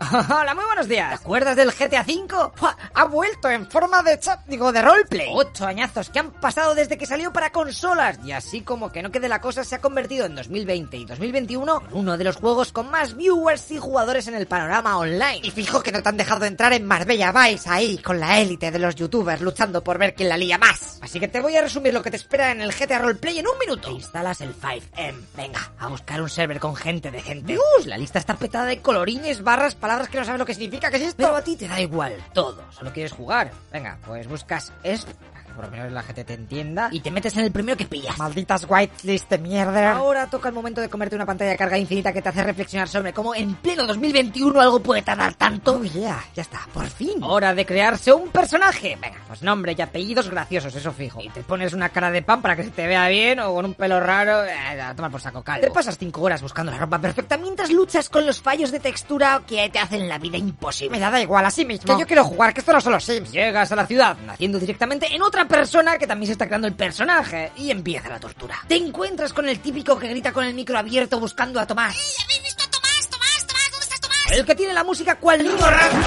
Hola, muy buenos días. ¿Te acuerdas del GTA V? Ha vuelto en forma de chat, digo, de roleplay. Ocho añazos que han pasado desde que salió para consolas. Y así como que no quede la cosa, se ha convertido en 2020 y 2021 en uno de los juegos con más viewers y jugadores en el panorama online. Y fijo que no te han dejado entrar en Marbella Vice ahí, con la élite de los youtubers luchando por ver quién la lía más. Así que te voy a resumir lo que te espera en el GTA Roleplay en un minuto. Te instalas el 5M. Venga, a buscar un server con gente de gente. Dios, la lista está petada de colorines, barras, palabras que no sabes lo que significa, ¿qué es esto? Pero a ti te da igual todo, solo quieres jugar. Venga, pues buscas es por lo menos la gente te entienda, y te metes en el primero que pillas. Malditas whitelist de mierda. Ahora toca el momento de comerte una pantalla de carga infinita que te hace reflexionar sobre cómo en pleno 2021 algo puede tardar tanto. Oh, yeah, ya está, por fin. Hora de crearse un personaje. Venga, pues nombre y apellidos graciosos, eso fijo. Y te pones una cara de pan para que se te vea bien o con un pelo raro, eh, a tomar por saco calvo. Te pasas cinco horas buscando la ropa perfecta mientras luchas con los fallos de textura que te hacen la vida imposible. Me da igual, así mismo. Que yo quiero jugar, que esto no son los Sims. Llegas a la ciudad, naciendo directamente en otra persona que también se está creando el personaje y empieza la tortura. Te encuentras con el típico que grita con el micro abierto buscando a Tomás. ¡Ey, habéis visto a Tomás! ¡Tomás, Tomás! ¿Dónde estás, Tomás? El que tiene la música cual niño raro.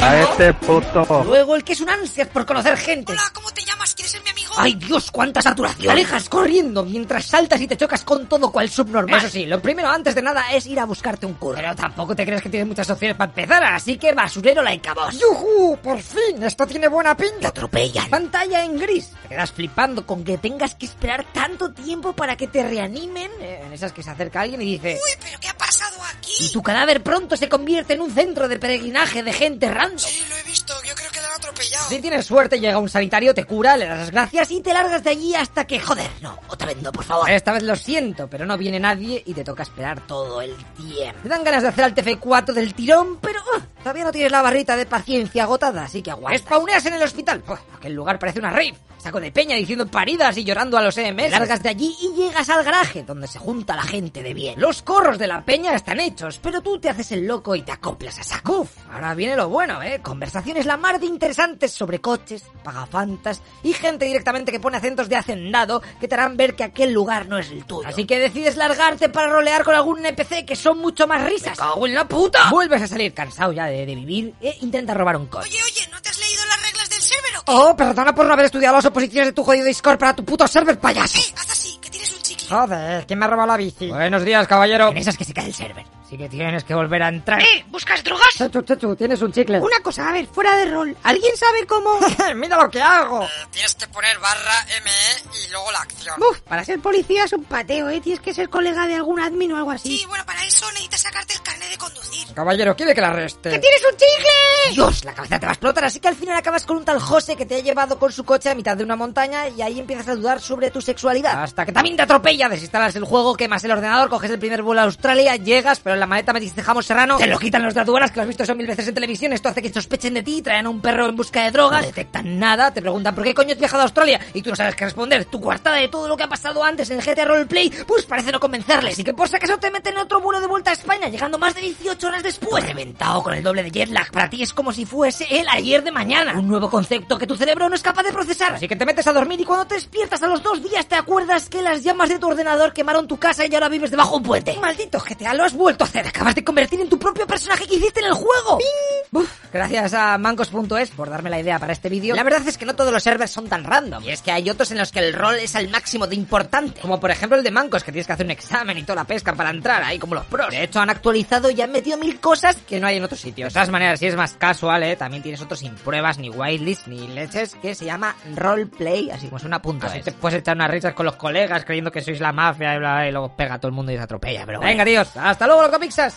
A este puto. Luego el que es un ansias por conocer gente. Hola, ¿cómo te ¿Quieres ser mi amigo? ¡Ay, Dios, cuánta saturación! Te alejas corriendo mientras saltas y te chocas con todo cual subnormal. Eso sí, lo primero antes de nada es ir a buscarte un curro. Pero tampoco te crees que tienes muchas opciones para empezar, así que basurero like vos. ¡Yujú! ¡Por fin! Esto tiene buena pinta. Te atropellan. Pantalla en gris. Te quedas flipando con que tengas que esperar tanto tiempo para que te reanimen. Eh, En esas que se acerca alguien y dice... Uy, ¿pero qué ha pasado Y aquí? tu cadáver pronto se convierte en un centro de peregrinaje de gente random. Sí, lo he visto. Yo creo que han atropellado. Si tienes suerte, llega un sanitario, te cura, le das las gracias y te largas de allí hasta que, joder, no, otra vez no, por favor. Esta vez lo siento, pero no viene nadie y te toca esperar todo el tiempo. Te dan ganas de hacer al TF4 del tirón, pero uh, todavía no tienes la barrita de paciencia agotada, así que aguanta. Spawneas en el hospital. Uf, aquel lugar parece una rave. Saco de peña diciendo paridas y llorando a los EMS. Te largas de allí y llegas al garaje, donde se junta la gente de bien. Los corros de la peña están hechos, pero tú te haces el loco y te acoplas a saco. Uf, ahora viene lo bueno, ¿eh? Conversaciones la mar de interesantes sobre coches, pagafantas y gente directamente que pone acentos de hacendado que te harán ver que aquel lugar no es el tuyo. Así que decides largarte para rolear con algún NPC que son mucho más risas. ¡Me cago en la puta! Vuelves a salir cansado ya de, de vivir e intenta robar un coche. Oye, oye, ¿no te has leído las reglas del server o qué? Oh, perdona por no haber estudiado las oposiciones de tu jodido Discord para tu puto server, payaso. Eh, haz así, que tienes un chicle. Joder, ¿quién me ha robado la bici? Buenos días, caballero. En esas que se cae el server. Así que tienes que volver a entrar. Eh, ¿buscas drogas? Chachu, chachu, tienes un chicle. Una cosa, a ver, fuera de rol. ¿Alguien sabe cómo? Mira lo que hago. tienes que poner barra ME y luego la acción. Uf, para ser policía es un pateo, ¿eh? Tienes que ser colega de algún admin o algo así. Sí, bueno, para eso necesitas sacarte el. Caballero, ¿quiere que la arreste? ¡Que tienes un chicle! Dios, la cabeza te va a explotar, así que al final acabas con un tal José que te ha llevado con su coche a mitad de una montaña y ahí empiezas a dudar sobre tu sexualidad. Hasta que también te atropella, desinstalas el juego, quemas el ordenador, coges el primer vuelo a Australia, llegas, pero en la maleta metiste jamón serrano, te lo quitan los de aduanas, que lo has visto eso mil veces en televisión, esto hace que sospechen de ti, traen a un perro en busca de drogas, no detectan nada, te preguntan por qué coño has viajado a Australia y tú no sabes qué responder, tu coartada de todo lo que ha pasado antes en el GTA Roleplay, pues parece no convencerles, así que por si acaso te meten en otro vuelo de vuelta a España, llegando más de 18 horas después, reventado con el doble de jet lag, para ti es como si fuese el ayer de mañana, un nuevo concepto que tu cerebro no es capaz de procesar, así que te metes a dormir y cuando te despiertas a los dos días te acuerdas que las llamas de tu ordenador quemaron tu casa y ahora vives debajo de un puente. Maldito GTA, lo has vuelto a hacer, acabas de convertir en tu propio personaje que hiciste en el juego. Uf, gracias a mancos.es por darme la idea para este vídeo. La verdad es que no todos los servers son tan random. Y es que hay otros en los que el rol es al máximo de importante. Como por ejemplo el de mancos, que tienes que hacer un examen y toda la pesca para entrar ahí como los pros. De hecho, han actualizado y han metido mil cosas que no hay en otros sitios. De todas maneras, si es más casual, ¿eh? también tienes otros sin pruebas, ni whitelist, ni leches, que se llama roleplay, así como suena punto. Así te puedes echar unas risas con los colegas creyendo que sois la mafia y, bla, bla, y luego pega a todo el mundo y se atropella. Pero Venga, tíos, hasta luego, locomixas.